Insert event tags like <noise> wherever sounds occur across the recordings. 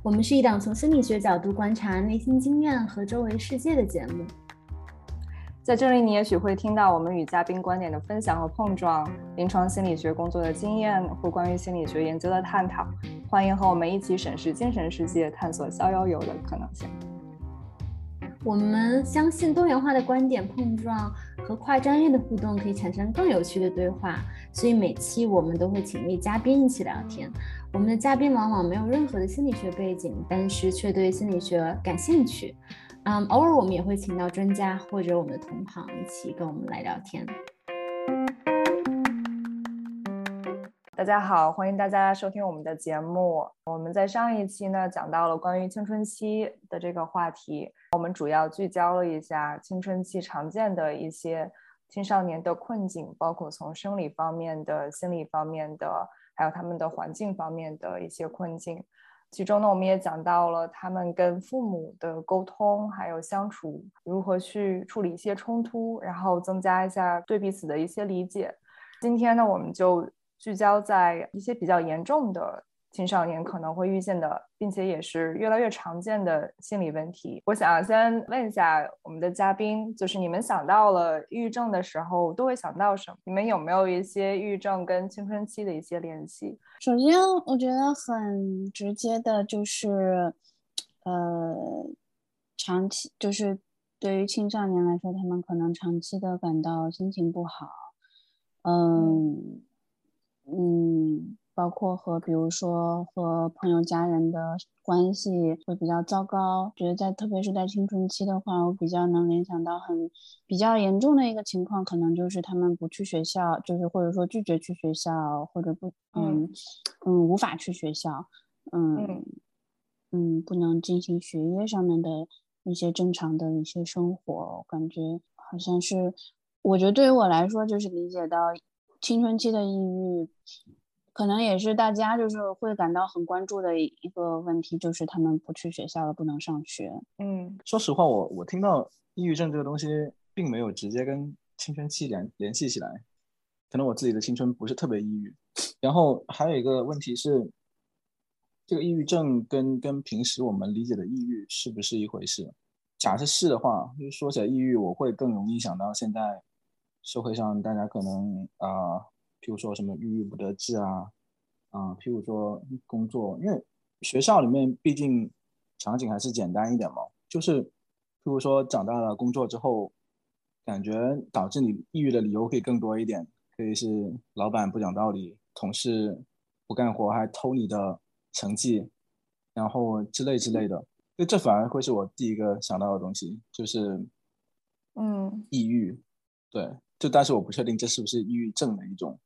我们是一档从心理学角度观察内心经验和周围世界的节目。在这里，你也许会听到我们与嘉宾观点的分享和碰撞，临床心理学工作的经验或关于心理学研究的探讨。欢迎和我们一起审视精神世界，探索逍遥游的可能性。我们相信多元化的观点碰撞和跨专业的互动可以产生更有趣的对话，所以每期我们都会请一位嘉宾一起聊天。我们的嘉宾往往没有任何的心理学背景，但是却对心理学感兴趣。嗯，偶尔我们也会请到专家或者我们的同行一起跟我们来聊天。大家好，欢迎大家收听我们的节目。我们在上一期呢讲到了关于青春期的这个话题，我们主要聚焦了一下青春期常见的一些青少年的困境，包括从生理方面的、心理方面的。还有他们的环境方面的一些困境，其中呢，我们也讲到了他们跟父母的沟通，还有相处，如何去处理一些冲突，然后增加一下对彼此的一些理解。今天呢，我们就聚焦在一些比较严重的。青少年可能会遇见的，并且也是越来越常见的心理问题。我想先问一下我们的嘉宾，就是你们想到了抑郁症的时候，都会想到什么？你们有没有一些抑郁症跟青春期的一些联系？首先，我觉得很直接的就是，呃，长期就是对于青少年来说，他们可能长期的感到心情不好，嗯嗯。包括和比如说和朋友家人的关系会比较糟糕，觉得在特别是在青春期的话，我比较能联想到很比较严重的一个情况，可能就是他们不去学校，就是或者说拒绝去学校，或者不嗯嗯无法去学校，嗯嗯不能进行学业上面的一些正常的一些生活，感觉好像是我觉得对于我来说就是理解到青春期的抑郁。可能也是大家就是会感到很关注的一个问题，就是他们不去学校了，不能上学。嗯，说实话，我我听到抑郁症这个东西，并没有直接跟青春期联联系起来。可能我自己的青春不是特别抑郁。然后还有一个问题是，这个抑郁症跟跟平时我们理解的抑郁是不是一回事？假设是的话，就说起来抑郁，我会更容易想到现在社会上大家可能啊。譬如说什么郁郁不得志啊，啊，譬如说工作，因为学校里面毕竟场景还是简单一点嘛，就是譬如说长大了工作之后，感觉导致你抑郁的理由可以更多一点，可以是老板不讲道理，同事不干活还偷你的成绩，然后之类之类的，就这反而会是我第一个想到的东西，就是嗯，抑郁，对，就但是我不确定这是不是抑郁症的一种。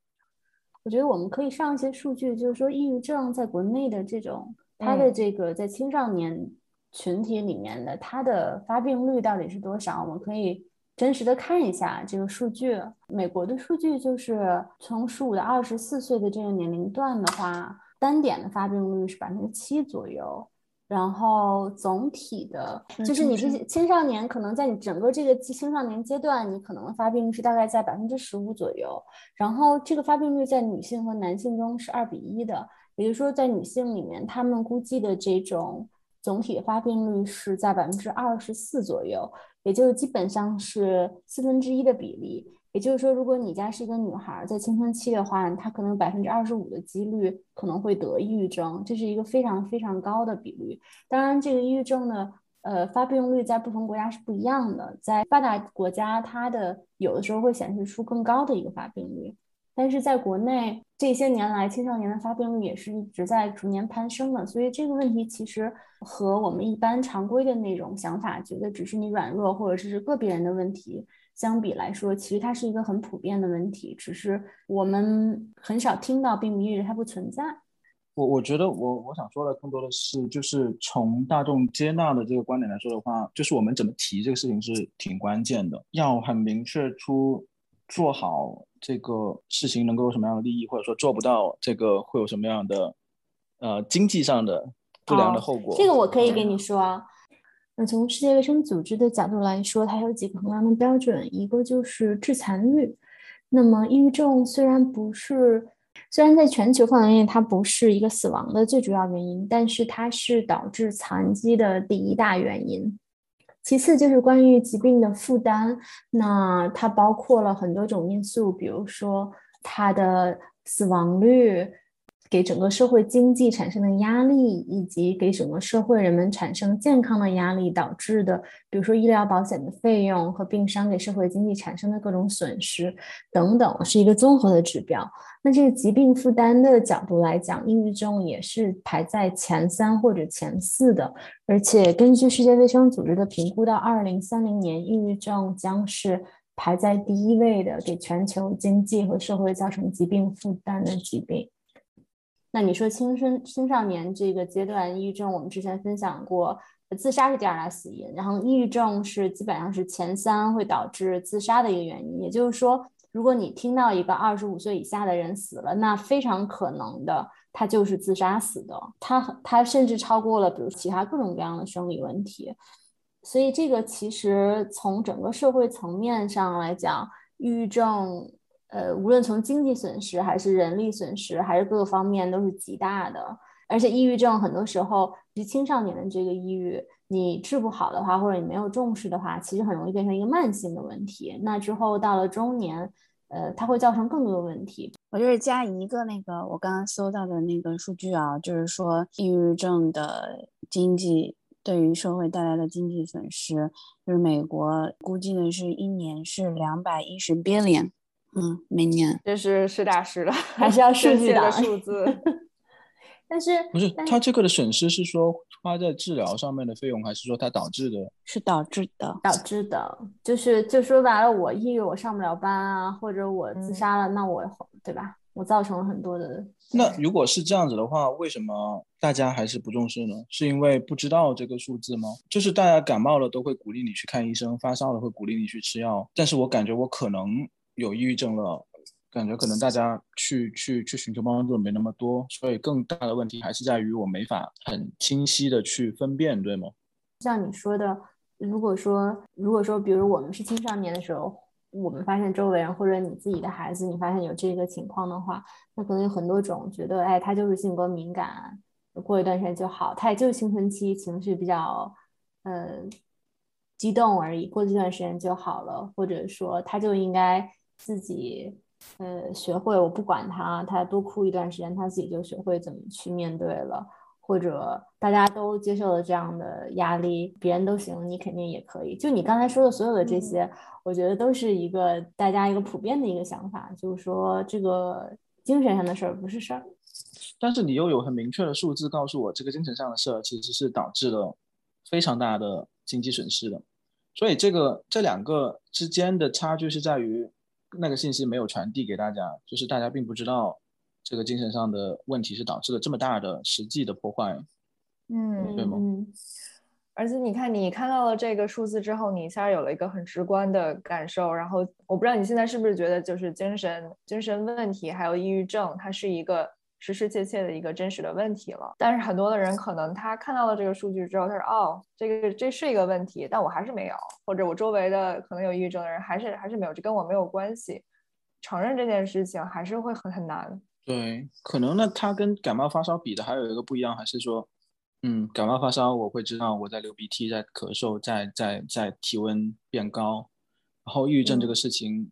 我觉得我们可以上一些数据，就是说抑郁症在国内的这种，它的这个在青少年群体里面的它的发病率到底是多少？我们可以真实的看一下这个数据。美国的数据就是从十五到二十四岁的这个年龄段的话，单点的发病率是百分之七左右。然后总体的，就是你这些青少年，可能在你整个这个青少年阶段，你可能发病率是大概在百分之十五左右。然后这个发病率在女性和男性中是二比一的，也就是说，在女性里面，他们估计的这种总体发病率是在百分之二十四左右，也就是基本上是四分之一的比例。也就是说，如果你家是一个女孩，在青春期的话，她可能百分之二十五的几率可能会得抑郁症，这是一个非常非常高的比率。当然，这个抑郁症呢呃发病率在不同国家是不一样的，在发达国家，它的有的时候会显示出更高的一个发病率，但是在国内这些年来，青少年的发病率也是一直在逐年攀升的。所以这个问题其实和我们一般常规的那种想法，觉得只是你软弱或者是个别人的问题。相比来说，其实它是一个很普遍的问题，只是我们很少听到，并不意味着它不存在。我我觉得，我我想说的更多的是，就是从大众接纳的这个观点来说的话，就是我们怎么提这个事情是挺关键的，要很明确出做好这个事情能够有什么样的利益，或者说做不到这个会有什么样的呃经济上的不良的后果。这个我可以给你说。那从世界卫生组织的角度来说，它有几个衡量的标准，一个就是致残率。那么，抑郁症虽然不是虽然在全球范围内它不是一个死亡的最主要原因，但是它是导致残疾的第一大原因。其次就是关于疾病的负担，那它包括了很多种因素，比如说它的死亡率。给整个社会经济产生的压力，以及给整个社会人们产生健康的压力导致的，比如说医疗保险的费用和病伤给社会经济产生的各种损失等等，是一个综合的指标。那这个疾病负担的角度来讲，抑郁症也是排在前三或者前四的。而且根据世界卫生组织的评估，到二零三零年，抑郁症将是排在第一位的，给全球经济和社会造成疾病负担的疾病。那你说青春青少年这个阶段抑郁症，我们之前分享过，自杀是第二大死因，然后抑郁症是基本上是前三会导致自杀的一个原因。也就是说，如果你听到一个二十五岁以下的人死了，那非常可能的他就是自杀死的，他他甚至超过了比如其他各种各样的生理问题。所以这个其实从整个社会层面上来讲，抑郁症。呃，无论从经济损失还是人力损失，还是各个方面都是极大的。而且抑郁症很多时候，是青少年的这个抑郁，你治不好的话，或者你没有重视的话，其实很容易变成一个慢性的问题。那之后到了中年，呃，它会造成更多的问题。我就是加一个那个我刚刚搜到的那个数据啊，就是说抑郁症的经济对于社会带来的经济损失，就是美国估计的是一年是两百一十 billion。嗯，明年这是实打实的，还是要 <laughs> 数据的数字。<laughs> 但是不是他这个的损失是说花在治疗上面的费用，还是说它导致的？是导致的，导致的，就是就说白了，我抑郁，我上不了班啊，或者我自杀了，那我对吧？我造成了很多的。那如果是这样子的话，为什么大家还是不重视呢？是因为不知道这个数字吗？就是大家感冒了都会鼓励你去看医生，发烧了会鼓励你去吃药，但是我感觉我可能。有抑郁症了，感觉可能大家去去去寻求帮助没那么多，所以更大的问题还是在于我没法很清晰的去分辨，对吗？像你说的，如果说如果说，比如我们是青少年的时候，我们发现周围人或者你自己的孩子，你发现有这个情况的话，那可能有很多种觉得，哎，他就是性格敏感，过一段时间就好，他也就是青春期情绪比较呃激动而已，过这段时间就好了，或者说他就应该。自己，呃，学会我不管他，他多哭一段时间，他自己就学会怎么去面对了。或者大家都接受了这样的压力，别人都行，你肯定也可以。就你刚才说的所有的这些，我觉得都是一个大家一个普遍的一个想法，就是说这个精神上的事儿不是事儿。但是你又有很明确的数字告诉我，这个精神上的事儿其实是导致了非常大的经济损失的。所以这个这两个之间的差距是在于。那个信息没有传递给大家，就是大家并不知道这个精神上的问题是导致了这么大的实际的破坏，嗯，对吗？而且你看，你看到了这个数字之后，你一下有了一个很直观的感受。然后我不知道你现在是不是觉得，就是精神精神问题还有抑郁症，它是一个。实实切切的一个真实的问题了，但是很多的人可能他看到了这个数据之后，他说哦，这个这是一个问题，但我还是没有，或者我周围的可能有抑郁症的人还是还是没有，这跟我没有关系，承认这件事情还是会很很难。对，可能呢，他跟感冒发烧比的还有一个不一样，还是说，嗯，感冒发烧我会知道我在流鼻涕，在咳嗽，在在在体温变高，然后抑郁症这个事情，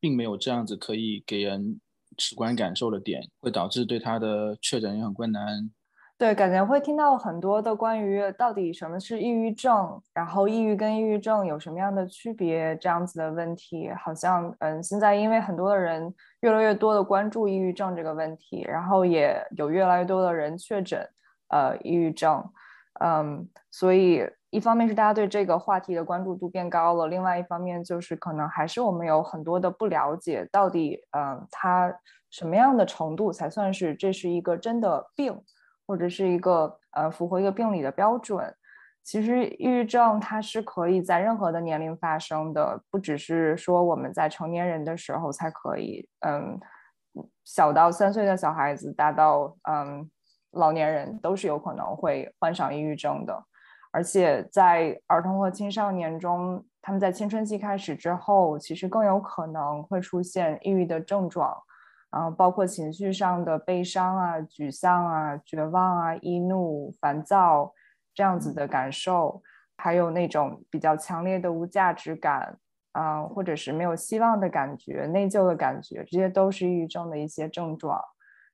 并没有这样子可以给人。直观感受的点会导致对他的确诊也很困难。对，感觉会听到很多的关于到底什么是抑郁症，然后抑郁跟抑郁症有什么样的区别这样子的问题。好像嗯，现在因为很多的人越来越多的关注抑郁症这个问题，然后也有越来越多的人确诊呃抑郁症，嗯，所以一方面是大家对这个话题的关注度变高了，另外一方面就是可能还是我们有很多的不了解，到底嗯它。什么样的程度才算是这是一个真的病，或者是一个呃符合一个病理的标准？其实抑郁症它是可以在任何的年龄发生的，不只是说我们在成年人的时候才可以。嗯，小到三岁的小孩子，大到嗯老年人都是有可能会患上抑郁症的。而且在儿童和青少年中，他们在青春期开始之后，其实更有可能会出现抑郁的症状。嗯，包括情绪上的悲伤啊、沮丧啊、绝望啊、易怒、烦躁这样子的感受，还有那种比较强烈的无价值感，啊，或者是没有希望的感觉、内疚的感觉，这些都是抑郁症的一些症状。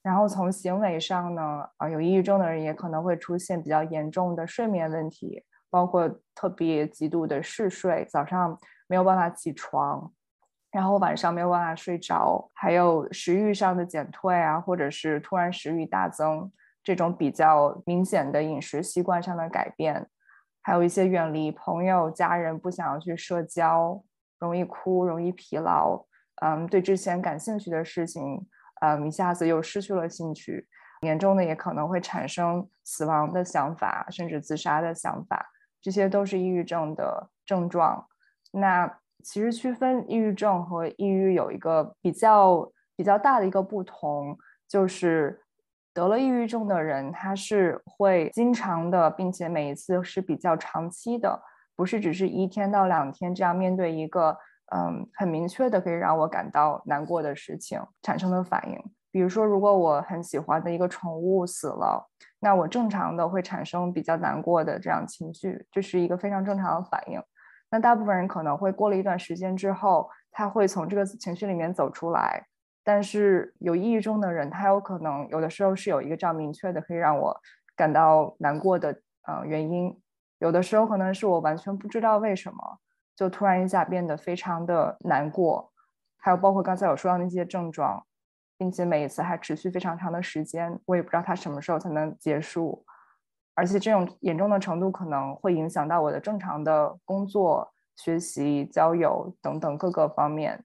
然后从行为上呢，啊，有抑郁症的人也可能会出现比较严重的睡眠问题，包括特别极度的嗜睡，早上没有办法起床。然后晚上没有办法睡着，还有食欲上的减退啊，或者是突然食欲大增，这种比较明显的饮食习惯上的改变，还有一些远离朋友、家人，不想要去社交，容易哭，容易疲劳，嗯，对之前感兴趣的事情，嗯，一下子又失去了兴趣，严重的也可能会产生死亡的想法，甚至自杀的想法，这些都是抑郁症的症状。那。其实区分抑郁症和抑郁有一个比较比较大的一个不同，就是得了抑郁症的人，他是会经常的，并且每一次是比较长期的，不是只是一天到两天这样面对一个嗯很明确的可以让我感到难过的事情产生的反应。比如说，如果我很喜欢的一个宠物死了，那我正常的会产生比较难过的这样情绪，这是一个非常正常的反应。那大部分人可能会过了一段时间之后，他会从这个情绪里面走出来。但是有抑郁症的人，他有可能有的时候是有一个这样明确的可以让我感到难过的呃原因，有的时候可能是我完全不知道为什么，就突然一下变得非常的难过。还有包括刚才我说到那些症状，并且每一次还持续非常长的时间，我也不知道它什么时候才能结束。而且这种严重的程度可能会影响到我的正常的工作、学习、交友等等各个方面。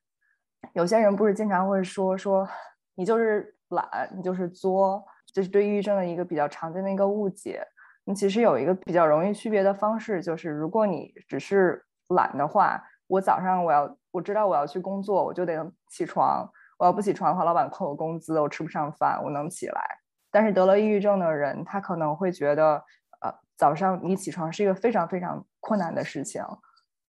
有些人不是经常会说说你就是懒，你就是作，这是对抑郁症的一个比较常见的一个误解。你其实有一个比较容易区别的方式，就是如果你只是懒的话，我早上我要我知道我要去工作，我就得起床。我要不起床的话，老板扣我工资，我吃不上饭，我能起来。但是得了抑郁症的人，他可能会觉得，呃，早上你起床是一个非常非常困难的事情，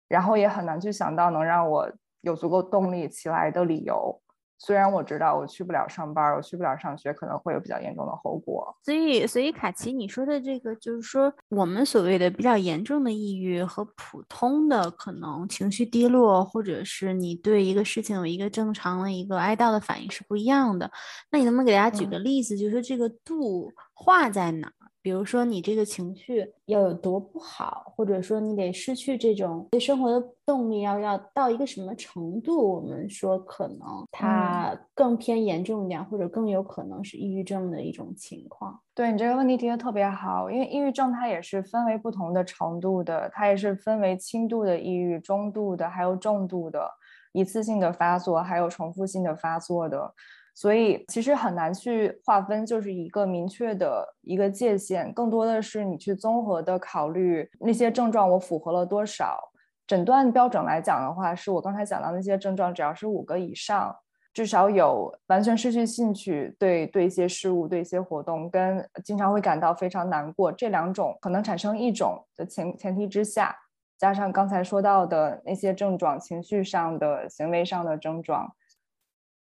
然后也很难去想到能让我有足够动力起来的理由。虽然我知道我去不了上班，我去不了上学，可能会有比较严重的后果。所以，所以卡奇，你说的这个，就是说我们所谓的比较严重的抑郁和普通的可能情绪低落，或者是你对一个事情有一个正常的一个哀悼的反应是不一样的。那你能不能给大家举个例子，就是说这个度画在哪？比如说，你这个情绪要有多不好，或者说你得失去这种对生活的动力，要要到一个什么程度？我们说可能它更偏严重一点，或者更有可能是抑郁症的一种情况。对你这个问题提的特别好，因为抑郁症它也是分为不同的程度的，它也是分为轻度的抑郁、中度的，还有重度的，一次性的发作，还有重复性的发作的。所以其实很难去划分，就是一个明确的一个界限，更多的是你去综合的考虑那些症状我符合了多少。诊断标准来讲的话，是我刚才讲到那些症状，只要是五个以上，至少有完全失去兴趣，对对一些事物、对一些活动，跟经常会感到非常难过，这两种可能产生一种的前前提之下，加上刚才说到的那些症状，情绪上的、行为上的症状。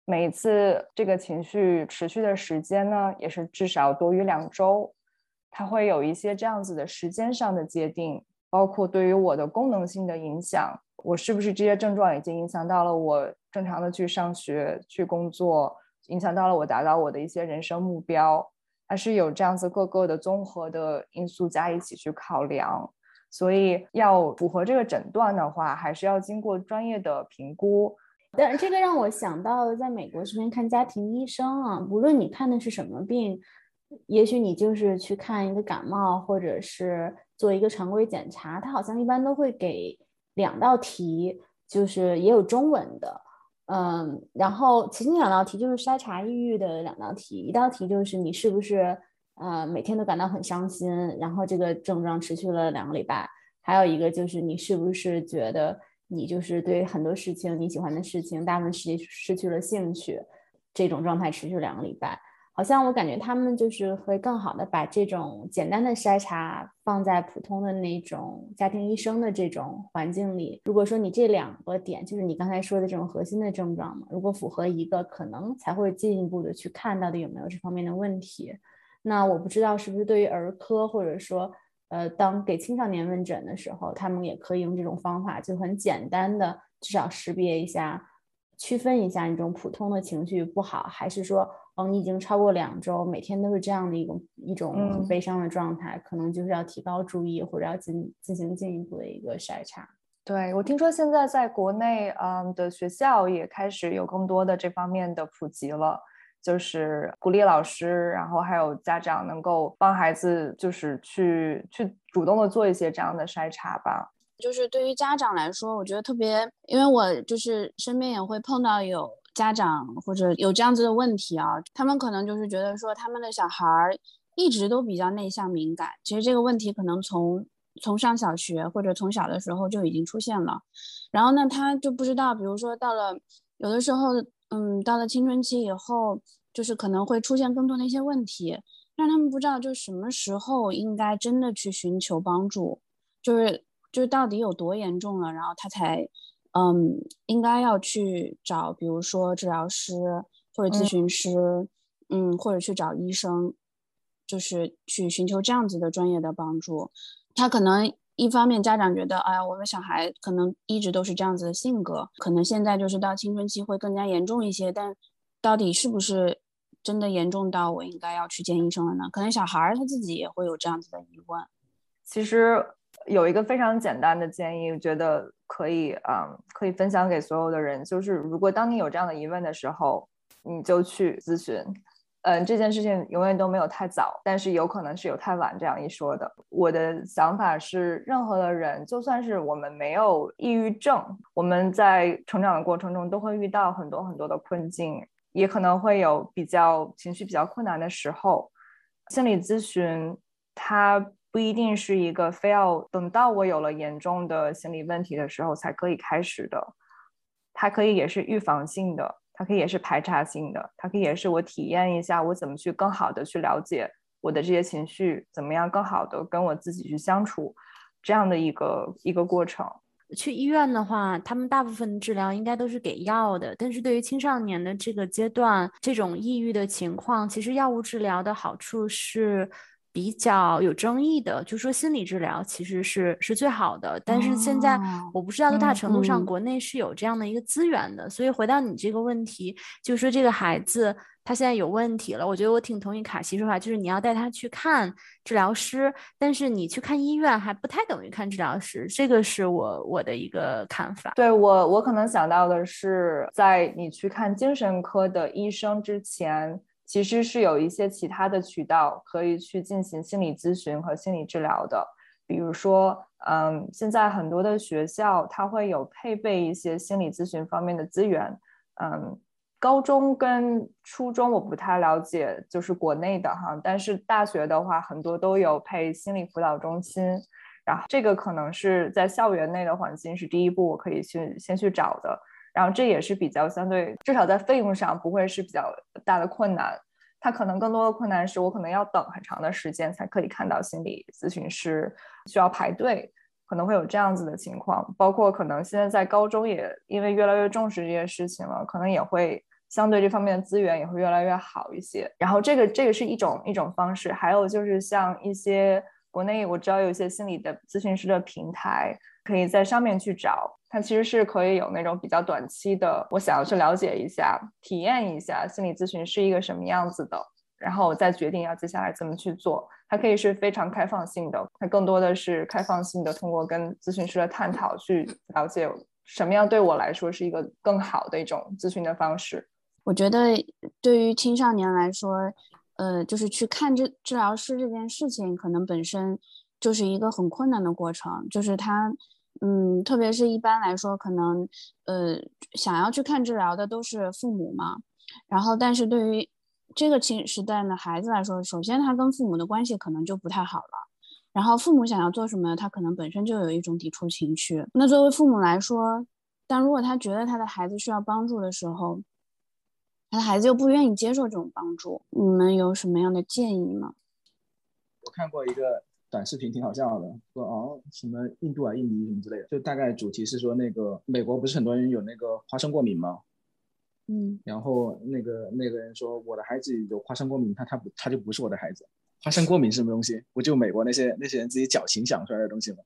每次这个情绪持续的时间呢，也是至少多于两周，它会有一些这样子的时间上的界定，包括对于我的功能性的影响，我是不是这些症状已经影响到了我正常的去上学、去工作，影响到了我达到我的一些人生目标，它是有这样子各个的综合的因素加一起去考量，所以要符合这个诊断的话，还是要经过专业的评估。但这个让我想到了在美国这边看家庭医生啊，无论你看的是什么病，也许你就是去看一个感冒，或者是做一个常规检查，他好像一般都会给两道题，就是也有中文的，嗯，然后其实两道题就是筛查抑郁的两道题，一道题就是你是不是呃每天都感到很伤心，然后这个症状持续了两个礼拜，还有一个就是你是不是觉得。你就是对很多事情你喜欢的事情，大部分时间失去了兴趣，这种状态持续两个礼拜。好像我感觉他们就是会更好的把这种简单的筛查放在普通的那种家庭医生的这种环境里。如果说你这两个点，就是你刚才说的这种核心的症状嘛，如果符合一个，可能才会进一步的去看到底有没有这方面的问题。那我不知道是不是对于儿科，或者说呃，当给青少年问诊的时候，他们也可以用这种方法，就很简单的至少识别一下。区分一下，那种普通的情绪不好，还是说，哦，你已经超过两周，每天都是这样的一种一种悲伤的状态，可能就是要提高注意，或者要进进行进一步的一个筛查。对我听说现在在国内，嗯的学校也开始有更多的这方面的普及了，就是鼓励老师，然后还有家长能够帮孩子，就是去去主动的做一些这样的筛查吧。就是对于家长来说，我觉得特别，因为我就是身边也会碰到有家长或者有这样子的问题啊，他们可能就是觉得说他们的小孩儿一直都比较内向敏感，其实这个问题可能从从上小学或者从小的时候就已经出现了，然后呢，他就不知道，比如说到了有的时候，嗯，到了青春期以后，就是可能会出现更多的一些问题，让他们不知道就什么时候应该真的去寻求帮助，就是。就是到底有多严重了，然后他才，嗯，应该要去找，比如说治疗师或者咨询师，嗯，或者去找医生，就是去寻求这样子的专业的帮助。他可能一方面家长觉得，哎呀，我的小孩可能一直都是这样子的性格，可能现在就是到青春期会更加严重一些，但到底是不是真的严重到我应该要去见医生了呢？可能小孩他自己也会有这样子的疑问。其实。有一个非常简单的建议，我觉得可以，嗯，可以分享给所有的人，就是如果当你有这样的疑问的时候，你就去咨询，嗯，这件事情永远都没有太早，但是有可能是有太晚这样一说的。我的想法是，任何的人，就算是我们没有抑郁症，我们在成长的过程中都会遇到很多很多的困境，也可能会有比较情绪比较困难的时候，心理咨询它。不一定是一个非要等到我有了严重的心理问题的时候才可以开始的，它可以也是预防性的，它可以也是排查性的，它可以也是我体验一下我怎么去更好的去了解我的这些情绪，怎么样更好的跟我自己去相处，这样的一个一个过程。去医院的话，他们大部分治疗应该都是给药的，但是对于青少年的这个阶段，这种抑郁的情况，其实药物治疗的好处是。比较有争议的，就说心理治疗其实是是最好的，但是现在我不知道多大程度上国内是有这样的一个资源的。所以回到你这个问题，就是说这个孩子他现在有问题了，我觉得我挺同意卡西说法，就是你要带他去看治疗师，但是你去看医院还不太等于看治疗师，这个是我我的一个看法。对我，我可能想到的是，在你去看精神科的医生之前。其实是有一些其他的渠道可以去进行心理咨询和心理治疗的，比如说，嗯，现在很多的学校它会有配备一些心理咨询方面的资源，嗯，高中跟初中我不太了解，就是国内的哈，但是大学的话很多都有配心理辅导中心，然后这个可能是在校园内的环境是第一步我可以去先去找的。然后这也是比较相对，至少在费用上不会是比较大的困难。它可能更多的困难是我可能要等很长的时间才可以看到心理咨询师，需要排队，可能会有这样子的情况。包括可能现在在高中也因为越来越重视这些事情了，可能也会相对这方面的资源也会越来越好一些。然后这个这个是一种一种方式，还有就是像一些国内我知道有一些心理的咨询师的平台。可以在上面去找，它其实是可以有那种比较短期的，我想要去了解一下、体验一下心理咨询是一个什么样子的，然后我再决定要接下来怎么去做。它可以是非常开放性的，它更多的是开放性的，通过跟咨询师的探讨去了解什么样对我来说是一个更好的一种咨询的方式。我觉得对于青少年来说，呃，就是去看治治疗师这件事情，可能本身就是一个很困难的过程，就是他。嗯，特别是一般来说，可能呃想要去看治疗的都是父母嘛。然后，但是对于这个青时代的孩子来说，首先他跟父母的关系可能就不太好了。然后父母想要做什么，他可能本身就有一种抵触情绪。那作为父母来说，但如果他觉得他的孩子需要帮助的时候，他的孩子又不愿意接受这种帮助，你们有什么样的建议吗？我看过一个短视频，挺好笑的，说哦什么印度啊、印尼什么之类的，就大概主题是说那个美国不是很多人有那个花生过敏吗？嗯，然后那个那个人说我的孩子有花生过敏，他他不他就不是我的孩子。花生过敏是什么东西？不就美国那些那些人自己矫情想出来的东西吗？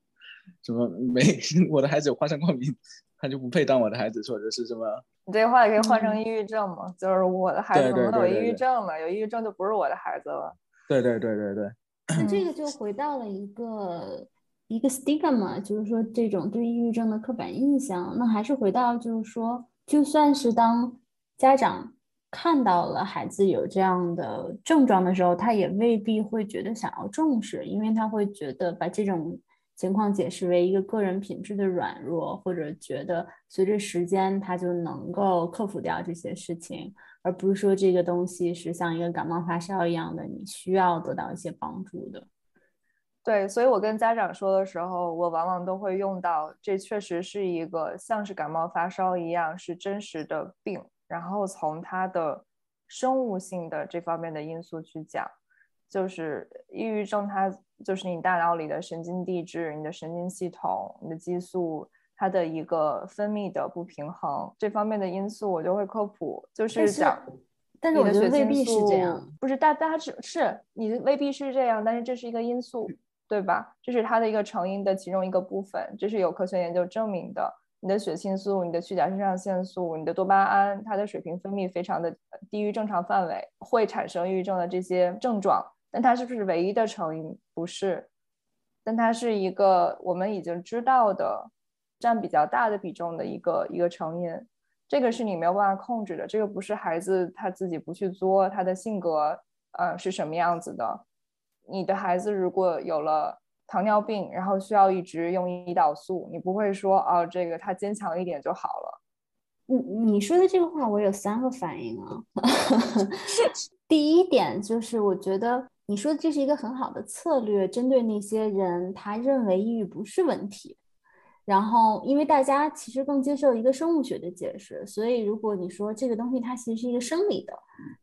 什么没 <laughs> 我的孩子有花生过敏，他就不配当我的孩子，或者是什么？你这话也可以换成抑郁症嘛？就是我的孩子怎么有抑郁症了？有抑郁症就不是我的孩子了。对对对对对，<clears throat> 那这个就回到了一个一个 stigma，就是说这种对抑郁症的刻板印象。那还是回到就是说，就算是当家长看到了孩子有这样的症状的时候，他也未必会觉得想要重视，因为他会觉得把这种情况解释为一个个人品质的软弱，或者觉得随着时间他就能够克服掉这些事情。而不是说这个东西是像一个感冒发烧一样的，你需要得到一些帮助的。对，所以我跟家长说的时候，我往往都会用到，这确实是一个像是感冒发烧一样是真实的病，然后从它的生物性的这方面的因素去讲，就是抑郁症，它就是你大脑里的神经递质、你的神经系统、你的激素。它的一个分泌的不平衡这方面的因素，我就会科普，就是讲。但是我觉得未必是这样，不是大大家是是你未必是这样，但是这是一个因素，对吧？这是它的一个成因的其中一个部分，这是有科学研究证明的。你的血清素、你的去甲肾上腺素、你的多巴胺，它的水平分泌非常的低于正常范围，会产生抑郁症的这些症状。但它是不是唯一的成因？不是，但它是一个我们已经知道的。占比较大的比重的一个一个成因，这个是你没有办法控制的。这个不是孩子他自己不去作，他的性格呃是什么样子的。你的孩子如果有了糖尿病，然后需要一直用胰岛素，你不会说哦，这个他坚强一点就好了。你你说的这个话，我有三个反应啊。<laughs> <laughs> 第一点就是，我觉得你说的这是一个很好的策略，针对那些人他认为抑郁不是问题。然后，因为大家其实更接受一个生物学的解释，所以如果你说这个东西它其实是一个生理的，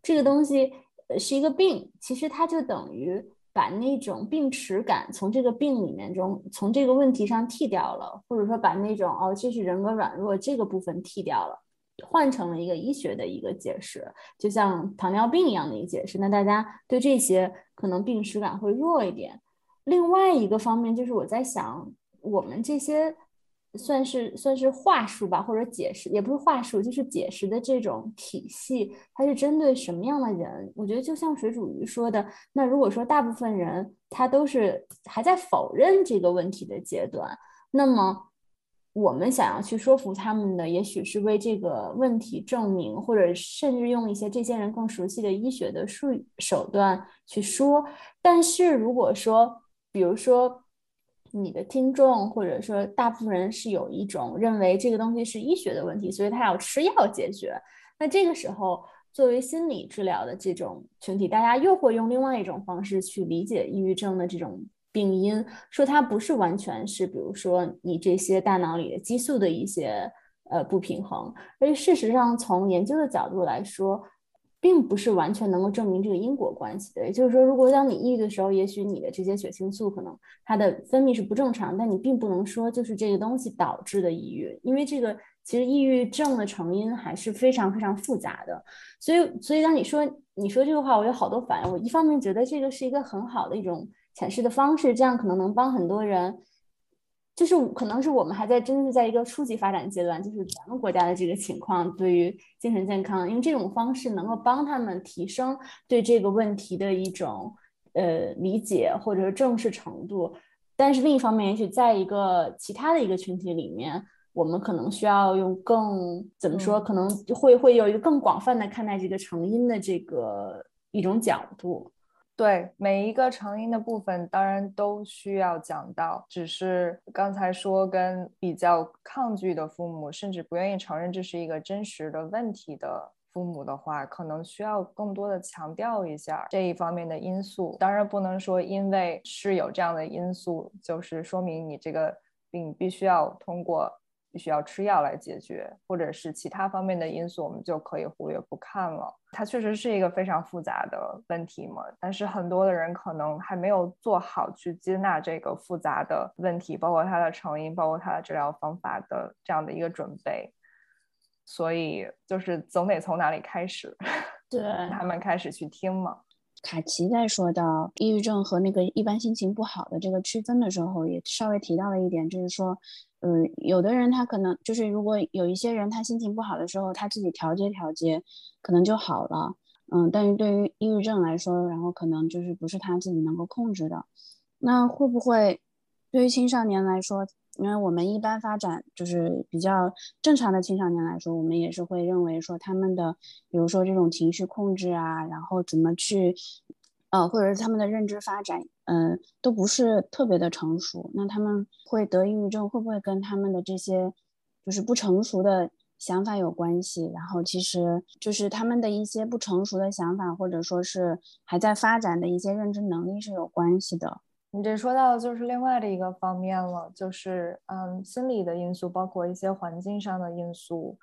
这个东西是一个病，其实它就等于把那种病耻感从这个病里面中，从这个问题上剔掉了，或者说把那种哦这是人格软弱这个部分剔掉了，换成了一个医学的一个解释，就像糖尿病一样的一个解释。那大家对这些可能病耻感会弱一点。另外一个方面就是我在想，我们这些。算是算是话术吧，或者解释，也不是话术，就是解释的这种体系，它是针对什么样的人？我觉得就像水煮鱼说的，那如果说大部分人他都是还在否认这个问题的阶段，那么我们想要去说服他们的，也许是为这个问题证明，或者甚至用一些这些人更熟悉的医学的术手段去说。但是如果说，比如说。你的听众或者说大部分人是有一种认为这个东西是医学的问题，所以他要吃药解决。那这个时候，作为心理治疗的这种群体，大家又会用另外一种方式去理解抑郁症的这种病因，说它不是完全是，比如说你这些大脑里的激素的一些呃不平衡。而事实上，从研究的角度来说。并不是完全能够证明这个因果关系的，也就是说，如果当你抑郁的时候，也许你的这些血清素可能它的分泌是不正常，但你并不能说就是这个东西导致的抑郁，因为这个其实抑郁症的成因还是非常非常复杂的。所以，所以当你说你说这个话，我有好多反应。我一方面觉得这个是一个很好的一种阐释的方式，这样可能能帮很多人。就是可能是我们还在真的是在一个初级发展阶段，就是咱们国家的这个情况，对于精神健康，因为这种方式能够帮他们提升对这个问题的一种呃理解或者是正视程度。但是另一方面，也许在一个其他的一个群体里面，我们可能需要用更怎么说，可能会会有一个更广泛的看待这个成因的这个一种角度。对每一个成因的部分，当然都需要讲到。只是刚才说跟比较抗拒的父母，甚至不愿意承认这是一个真实的问题的父母的话，可能需要更多的强调一下这一方面的因素。当然不能说因为是有这样的因素，就是说明你这个病必须要通过必须要吃药来解决，或者是其他方面的因素，我们就可以忽略不看了。它确实是一个非常复杂的问题嘛，但是很多的人可能还没有做好去接纳这个复杂的问题，包括它的成因，包括它的治疗方法的这样的一个准备。所以就是总得从哪里开始，对 <laughs> 他们开始去听嘛。卡奇在说到抑郁症和那个一般心情不好的这个区分的时候，也稍微提到了一点，就是说，嗯，有的人他可能就是如果有一些人他心情不好的时候，他自己调节调节，可能就好了，嗯，但是对于抑郁症来说，然后可能就是不是他自己能够控制的，那会不会对于青少年来说？因为我们一般发展就是比较正常的青少年来说，我们也是会认为说他们的，比如说这种情绪控制啊，然后怎么去，呃，或者是他们的认知发展，嗯，都不是特别的成熟。那他们会得抑郁症，会不会跟他们的这些就是不成熟的想法有关系？然后其实就是他们的一些不成熟的想法，或者说是还在发展的一些认知能力是有关系的。你这说到就是另外的一个方面了，就是嗯，心理的因素，包括一些环境上的因素。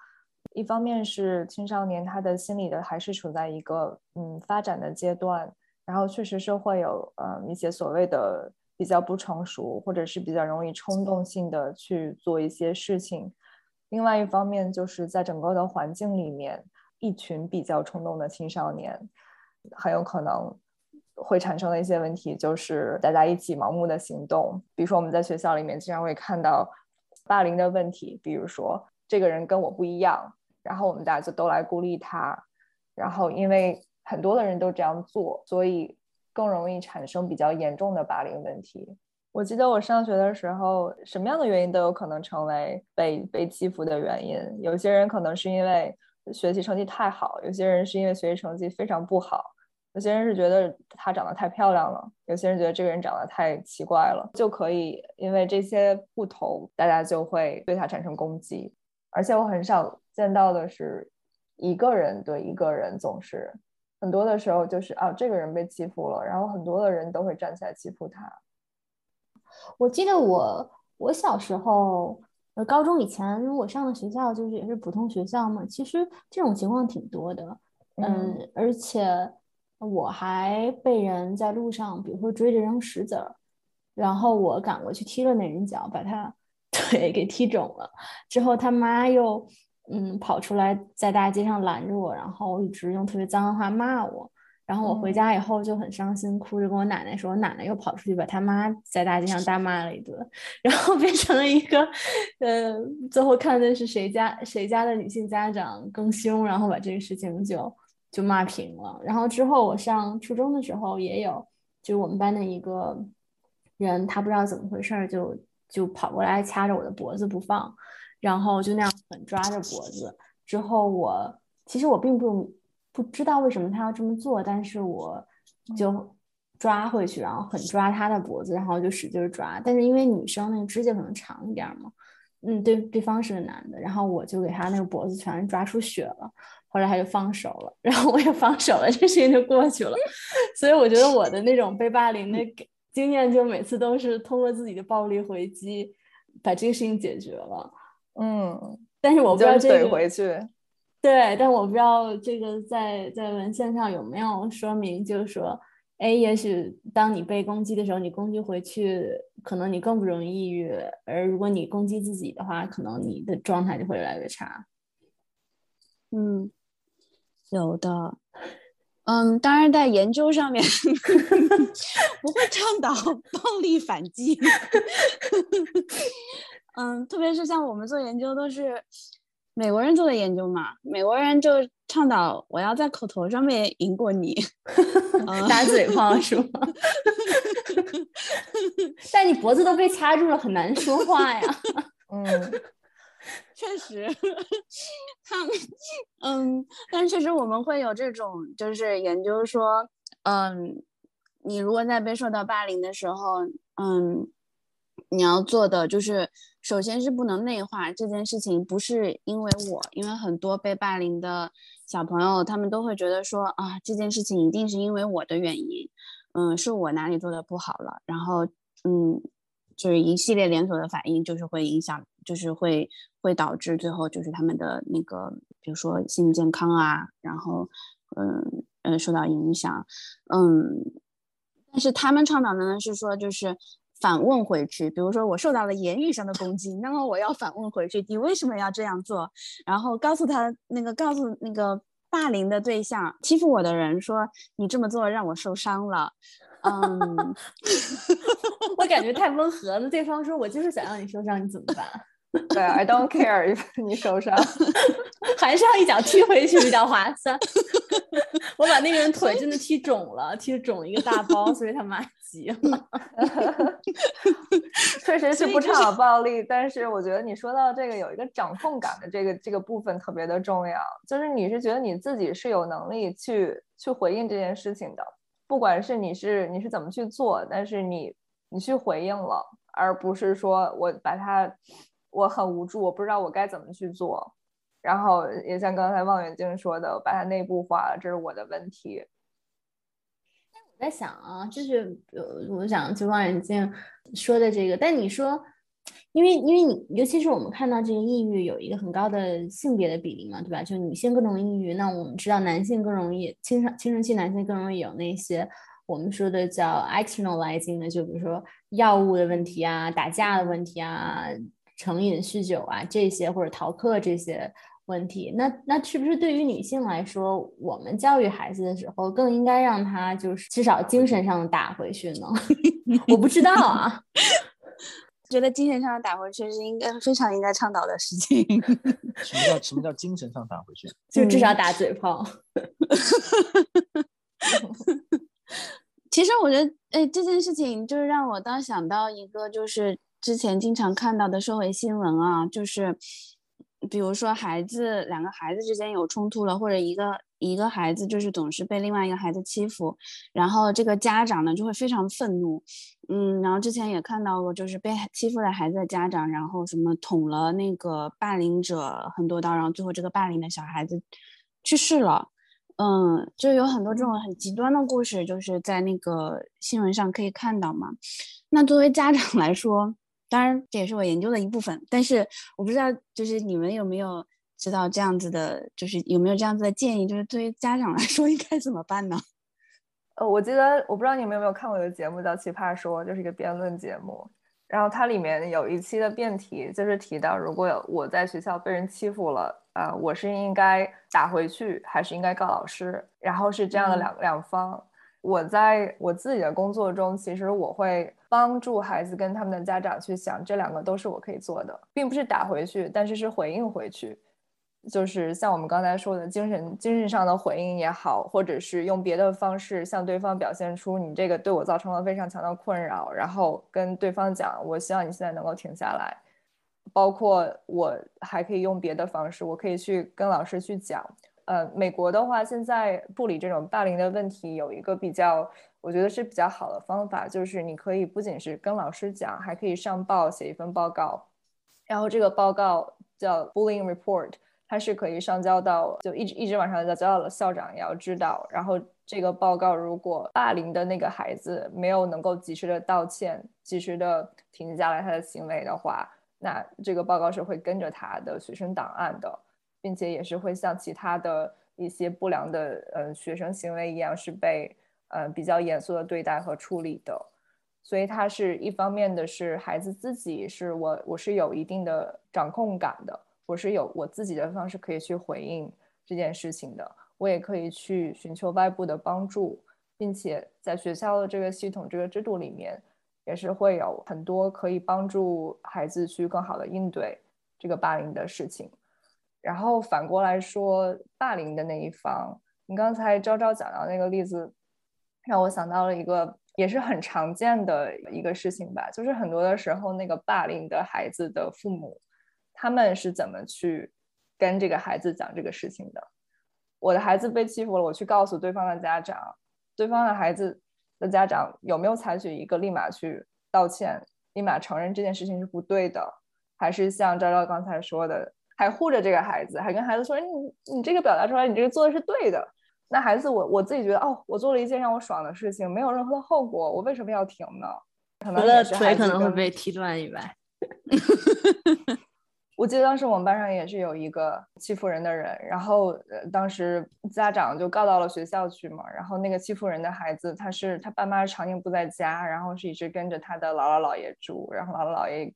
一方面是青少年他的心理的还是处在一个嗯发展的阶段，然后确实是会有呃一些所谓的比较不成熟，或者是比较容易冲动性的去做一些事情。另外一方面就是在整个的环境里面，一群比较冲动的青少年，很有可能。会产生的一些问题，就是大家一起盲目的行动。比如说，我们在学校里面经常会看到霸凌的问题，比如说这个人跟我不一样，然后我们大家就都来孤立他，然后因为很多的人都这样做，所以更容易产生比较严重的霸凌问题。我记得我上学的时候，什么样的原因都有可能成为被被欺负的原因。有些人可能是因为学习成绩太好，有些人是因为学习成绩非常不好。有些人是觉得她长得太漂亮了，有些人觉得这个人长得太奇怪了，就可以因为这些不同，大家就会对他产生攻击。而且我很少见到的是一个人对一个人，总是很多的时候就是啊，这个人被欺负了，然后很多的人都会站起来欺负他。我记得我我小时候，呃，高中以前我上的学校就是也是普通学校嘛，其实这种情况挺多的，嗯，而且。我还被人在路上，比如说追着扔石子儿，然后我赶过去踢了那人脚，把他 <laughs> 腿给踢肿了。之后他妈又嗯跑出来在大街上拦着我，然后一直用特别脏的话骂我。然后我回家以后就很伤心，哭着跟我奶奶说，我奶奶又跑出去把他妈在大街上大骂了一顿，<laughs> 然后变成了一个呃，最后看的是谁家谁家的女性家长更凶，然后把这个事情就。就骂平了，然后之后我上初中的时候也有，就我们班的一个人，他不知道怎么回事，就就跑过来掐着我的脖子不放，然后就那样狠抓着脖子。之后我其实我并不不知道为什么他要这么做，但是我就抓回去，然后狠抓他的脖子，然后就使劲抓。但是因为女生那个指甲可能长一点嘛，嗯，对，对方是个男的，然后我就给他那个脖子全抓出血了。后来他就放手了，<laughs> 然后我也放手了，这事情就过去了。所以我觉得我的那种被霸凌的经验，就每次都是通过自己的暴力回击，把这个事情解决了。嗯，但是我不知道这个回去，<laughs> 对，但我不知道这个在在文献上有没有说明，就是说，哎，也许当你被攻击的时候，你攻击回去，可能你更不容易抑郁；而如果你攻击自己的话，可能你的状态就会越来越差。嗯。有的，嗯，当然在研究上面 <laughs> 不会倡导暴力反击，<laughs> 嗯，特别是像我们做研究都是美国人做的研究嘛，美国人就倡导我要在口头上面赢过你，<laughs> 打嘴炮是吗？<laughs> 但你脖子都被掐住了，很难说话呀，<laughs> 嗯。确实，他们，嗯，但确实我们会有这种，就是研究说，嗯，你如果在被受到霸凌的时候，嗯，你要做的就是，首先是不能内化这件事情，不是因为我，因为很多被霸凌的小朋友，他们都会觉得说，啊，这件事情一定是因为我的原因，嗯，是我哪里做的不好了，然后，嗯。就是一系列连锁的反应，就是会影响，就是会会导致最后就是他们的那个，比如说心理健康啊，然后嗯嗯受到影响，嗯，但是他们倡导的呢是说就是反问回去，比如说我受到了言语上的攻击，那么我要反问回去，你为什么要这样做？然后告诉他那个告诉那个。霸凌的对象，欺负我的人说：“你这么做让我受伤了。”嗯，<laughs> 我感觉太温和了。对方说：“我就是想让你受伤，你怎么办？” <laughs> 对，I don't care if <laughs> 你受伤，<laughs> 还是要一脚踢回去比较划算。我把那个人腿真的踢肿了，踢肿了一个大包，所以他妈急了。确实是不倡暴力，但是我觉得你说到这个有一个掌控感的这个这个部分特别的重要，就是你是觉得你自己是有能力去去回应这件事情的，不管是你是你是怎么去做，但是你你去回应了，而不是说我把它。我很无助，我不知道我该怎么去做，然后也像刚才望远镜说的，把它内部化了，这是我的问题。我在想啊，就是呃，我想就望远镜说的这个，但你说，因为因为你尤其是我们看到这个抑郁有一个很高的性别的比例嘛，对吧？就女性更容易抑郁，那我们知道男性更容易青少青春期男性更容易有那些我们说的叫 externalizing 的，就比如说药物的问题啊，打架的问题啊。成瘾、酗酒啊，这些或者逃课这些问题，那那是不是对于女性来说，我们教育孩子的时候更应该让他就是至少精神上打回去呢？<laughs> 我不知道啊，<laughs> 觉得精神上打回去是应该非常应该倡导的事情。<laughs> 什么叫什么叫精神上打回去？就至少打嘴炮。其实我觉得，哎，这件事情就是让我当想到一个就是。之前经常看到的社会新闻啊，就是比如说孩子两个孩子之间有冲突了，或者一个一个孩子就是总是被另外一个孩子欺负，然后这个家长呢就会非常愤怒，嗯，然后之前也看到过，就是被欺负的孩子的家长，然后什么捅了那个霸凌者很多刀，然后最后这个霸凌的小孩子去世了，嗯，就有很多这种很极端的故事，就是在那个新闻上可以看到嘛。那作为家长来说，当然，这也是我研究的一部分，但是我不知道，就是你们有没有知道这样子的，就是有没有这样子的建议，就是对于家长来说应该怎么办呢？<laughs> 呃，我记得我不知道你们有没有看过一个节目叫《奇葩说》，就是一个辩论节目，然后它里面有一期的辩题就是提到，如果有我在学校被人欺负了，呃，我是应该打回去，还是应该告老师？然后是这样的两两方。我在我自己的工作中，其实我会帮助孩子跟他们的家长去想，这两个都是我可以做的，并不是打回去，但是是回应回去，就是像我们刚才说的精神精神上的回应也好，或者是用别的方式向对方表现出你这个对我造成了非常强的困扰，然后跟对方讲，我希望你现在能够停下来，包括我还可以用别的方式，我可以去跟老师去讲。呃，美国的话，现在处理这种霸凌的问题有一个比较，我觉得是比较好的方法，就是你可以不仅是跟老师讲，还可以上报写一份报告，然后这个报告叫 bullying report，它是可以上交到就一直一直往上交，交到了校长也要知道。然后这个报告如果霸凌的那个孩子没有能够及时的道歉，及时的停下来他的行为的话，那这个报告是会跟着他的学生档案的。并且也是会像其他的一些不良的呃学生行为一样，是被呃比较严肃的对待和处理的。所以它是一方面的是孩子自己是我我是有一定的掌控感的，我是有我自己的方式可以去回应这件事情的。我也可以去寻求外部的帮助，并且在学校的这个系统这个制度里面，也是会有很多可以帮助孩子去更好的应对这个霸凌的事情。然后反过来说，霸凌的那一方，你刚才昭昭讲到那个例子，让我想到了一个也是很常见的一个事情吧，就是很多的时候，那个霸凌的孩子的父母，他们是怎么去跟这个孩子讲这个事情的？我的孩子被欺负了，我去告诉对方的家长，对方的孩子的家长有没有采取一个立马去道歉，立马承认这件事情是不对的，还是像昭昭刚才说的？还护着这个孩子，还跟孩子说：“你你这个表达出来，你这个做的是对的。”那孩子，我我自己觉得，哦，我做了一件让我爽的事情，没有任何的后果，我为什么要停呢？除了腿可能会被踢断以外。我记得当时我们班上也是有一个欺负人的人，然后呃，当时家长就告到了学校去嘛。然后那个欺负人的孩子，他是他爸妈常年不在家，然后是一直跟着他的姥姥姥爷住，然后姥姥姥爷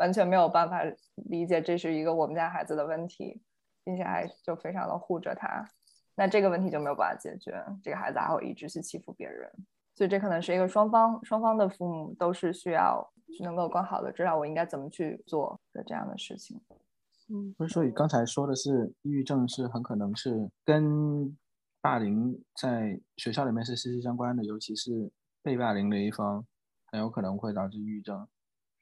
完全没有办法理解这是一个我们家孩子的问题，并且还就非常的护着他。那这个问题就没有办法解决，这个孩子还会一直去欺负别人，所以这可能是一个双方双方的父母都是需要。去能够更好的知道我应该怎么去做的这样的事情。嗯，不是说你刚才说的是抑郁症是很可能是跟霸凌在学校里面是息息相关的，尤其是被霸凌的一方很有可能会导致抑郁症。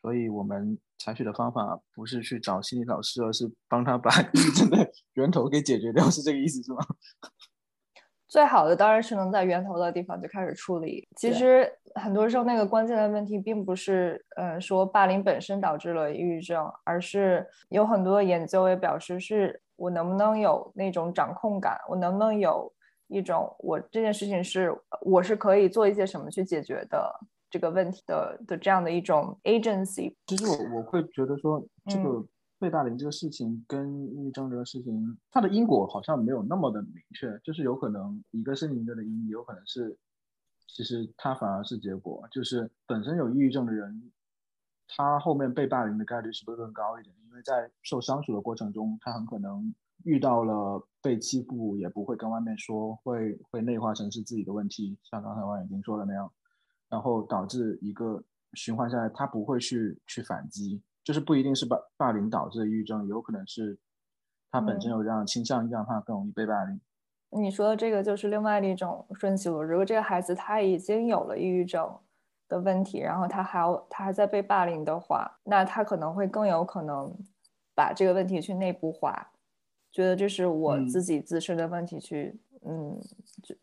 所以我们采取的方法不是去找心理老师，而是帮他把抑郁症的源头给解决掉，是这个意思是吗？<laughs> 最好的当然是能在源头的地方就开始处理。其实很多时候那个关键的问题并不是，呃，说霸凌本身导致了抑郁症，而是有很多研究也表示，是我能不能有那种掌控感，我能不能有一种我这件事情是我是可以做一些什么去解决的这个问题的的这样的一种 agency。其实我我会觉得说这个。被霸凌这个事情跟抑郁症这个事情，它的因果好像没有那么的明确，就是有可能一个是一个的因，有可能是其实它反而是结果，就是本身有抑郁症的人，他后面被霸凌的概率是不是更高一点？因为在受相处的过程中，他很可能遇到了被欺负，也不会跟外面说，会会内化成是自己的问题，像刚才王眼睛说的那样，然后导致一个循环下来，他不会去去反击。就是不一定是霸霸凌导致的抑郁症，有可能是他本身有这样的倾向，让他更容易被霸凌。你说的这个就是另外的一种顺序了。如果这个孩子他已经有了抑郁症的问题，然后他还要他还在被霸凌的话，那他可能会更有可能把这个问题去内部化，觉得这是我自己自身的问题去嗯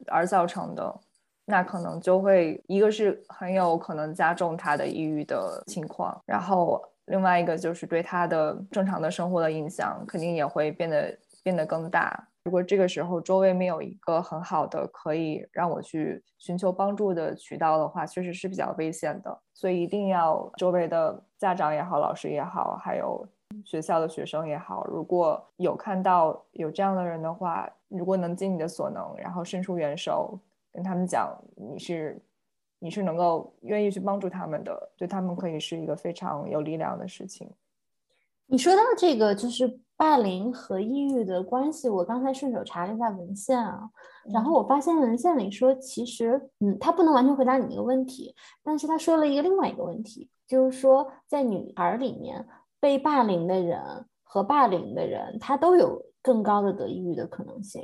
而造成的，那可能就会一个是很有可能加重他的抑郁的情况，然后。另外一个就是对他的正常的生活的影响，肯定也会变得变得更大。如果这个时候周围没有一个很好的可以让我去寻求帮助的渠道的话，确实是比较危险的。所以一定要周围的家长也好，老师也好，还有学校的学生也好，如果有看到有这样的人的话，如果能尽你的所能，然后伸出援手，跟他们讲你是。你是能够愿意去帮助他们的，对他们可以是一个非常有力量的事情。你说到这个就是霸凌和抑郁的关系，我刚才顺手查了一下文献啊，然后我发现文献里说，其实嗯，他不能完全回答你那个问题，但是他说了一个另外一个问题，就是说在女孩里面被霸凌的人和霸凌的人，他都有更高的得抑郁的可能性。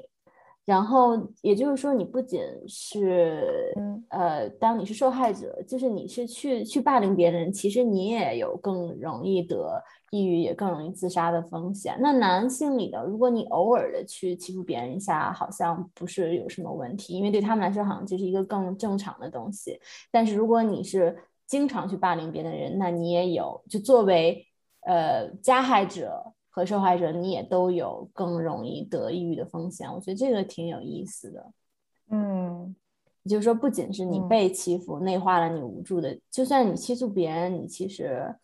然后也就是说，你不仅是呃，当你是受害者，就是你是去去霸凌别人，其实你也有更容易得抑郁，也更容易自杀的风险。那男性里的，如果你偶尔的去欺负别人一下，好像不是有什么问题，因为对他们来说，好像就是一个更正常的东西。但是如果你是经常去霸凌别的人，那你也有，就作为呃加害者。和受害者，你也都有更容易得抑郁的风险。我觉得这个挺有意思的。嗯，就是说，不仅是你被欺负，内化了你无助的，就算你欺负别人，你其实，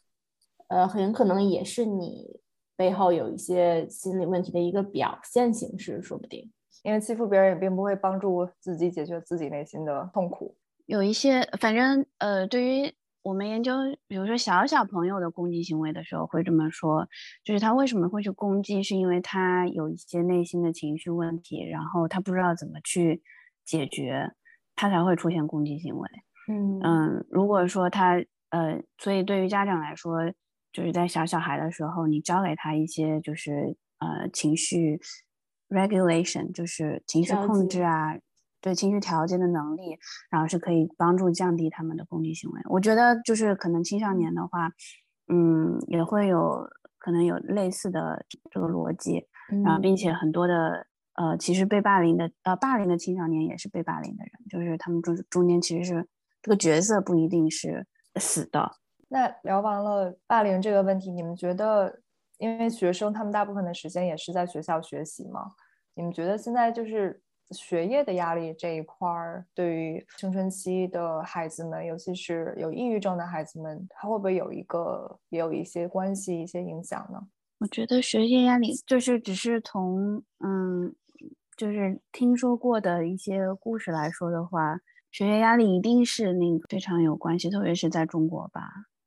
呃，很可能也是你背后有一些心理问题的一个表现形式，说不定。因为欺负别人也并不会帮助自己解决自己内心的痛苦。有一些，反正呃，对于。我们研究，比如说小小朋友的攻击行为的时候，会这么说，就是他为什么会去攻击，是因为他有一些内心的情绪问题，然后他不知道怎么去解决，他才会出现攻击行为。嗯嗯，如果说他呃，所以对于家长来说，就是在小小孩的时候，你教给他一些就是呃情绪 regulation，就是情绪控制啊。对情绪调节的能力，然后是可以帮助降低他们的攻击行为。我觉得就是可能青少年的话，嗯，也会有可能有类似的这个逻辑，然后并且很多的呃，其实被霸凌的呃霸凌的青少年也是被霸凌的人，就是他们中中间其实是这个角色不一定是死的。那聊完了霸凌这个问题，你们觉得，因为学生他们大部分的时间也是在学校学习嘛？你们觉得现在就是？学业的压力这一块儿，对于青春期的孩子们，尤其是有抑郁症的孩子们，他会不会有一个也有一些关系、一些影响呢？我觉得学业压力就是只是从嗯，就是听说过的一些故事来说的话，学业压力一定是那个非常有关系，特别是在中国吧，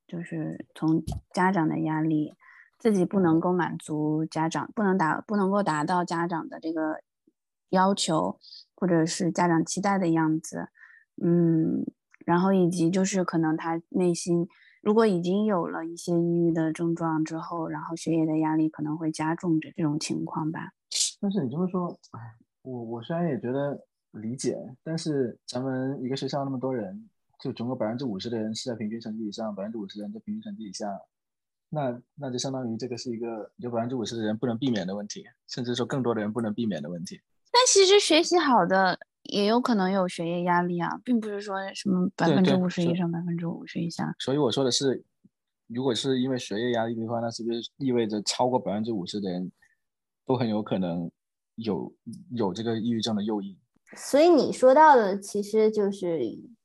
就是从家长的压力，自己不能够满足家长，不能达不能够达到家长的这个。要求，或者是家长期待的样子，嗯，然后以及就是可能他内心如果已经有了一些抑郁的症状之后，然后学业的压力可能会加重这这种情况吧。但是你这么说，哎，我我虽然也觉得理解，但是咱们一个学校那么多人，就总有百分之五十的人是在平均成绩以上，百分之五十的人在平均成绩以下，那那就相当于这个是一个有百分之五十的人不能避免的问题，甚至说更多的人不能避免的问题。但其实学习好的也有可能有学业压力啊，并不是说什么百分之五十以上、百分之五十以下。所以我说的是，如果是因为学业压力的话，那是不是意味着超过百分之五十的人都很有可能有有这个抑郁症的诱因？所以你说到的其实就是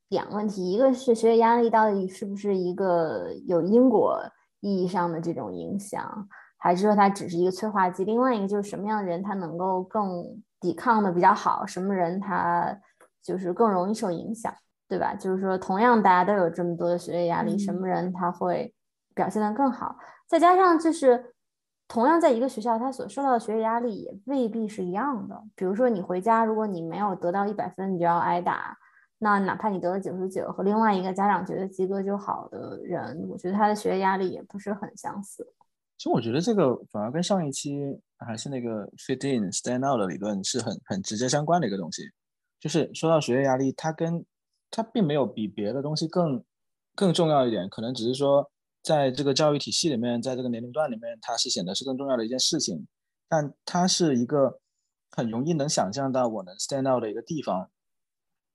两个问题，一个是学业压力到底是不是一个有因果意义上的这种影响？还是说它只是一个催化剂？另外一个就是什么样的人他能够更抵抗的比较好？什么人他就是更容易受影响，对吧？就是说，同样大家都有这么多的学业压力，什么人他会表现得更好？再加上就是同样在一个学校，他所受到的学业压力也未必是一样的。比如说你回家，如果你没有得到一百分，你就要挨打。那哪怕你得了九十九，和另外一个家长觉得及格就好的人，我觉得他的学业压力也不是很相似。其实我觉得这个反而跟上一期还是那个 fit in stand out 的理论是很很直接相关的一个东西。就是说到学业压力，它跟它并没有比别的东西更更重要一点，可能只是说在这个教育体系里面，在这个年龄段里面，它是显得是更重要的一件事情。但它是一个很容易能想象到我能 stand out 的一个地方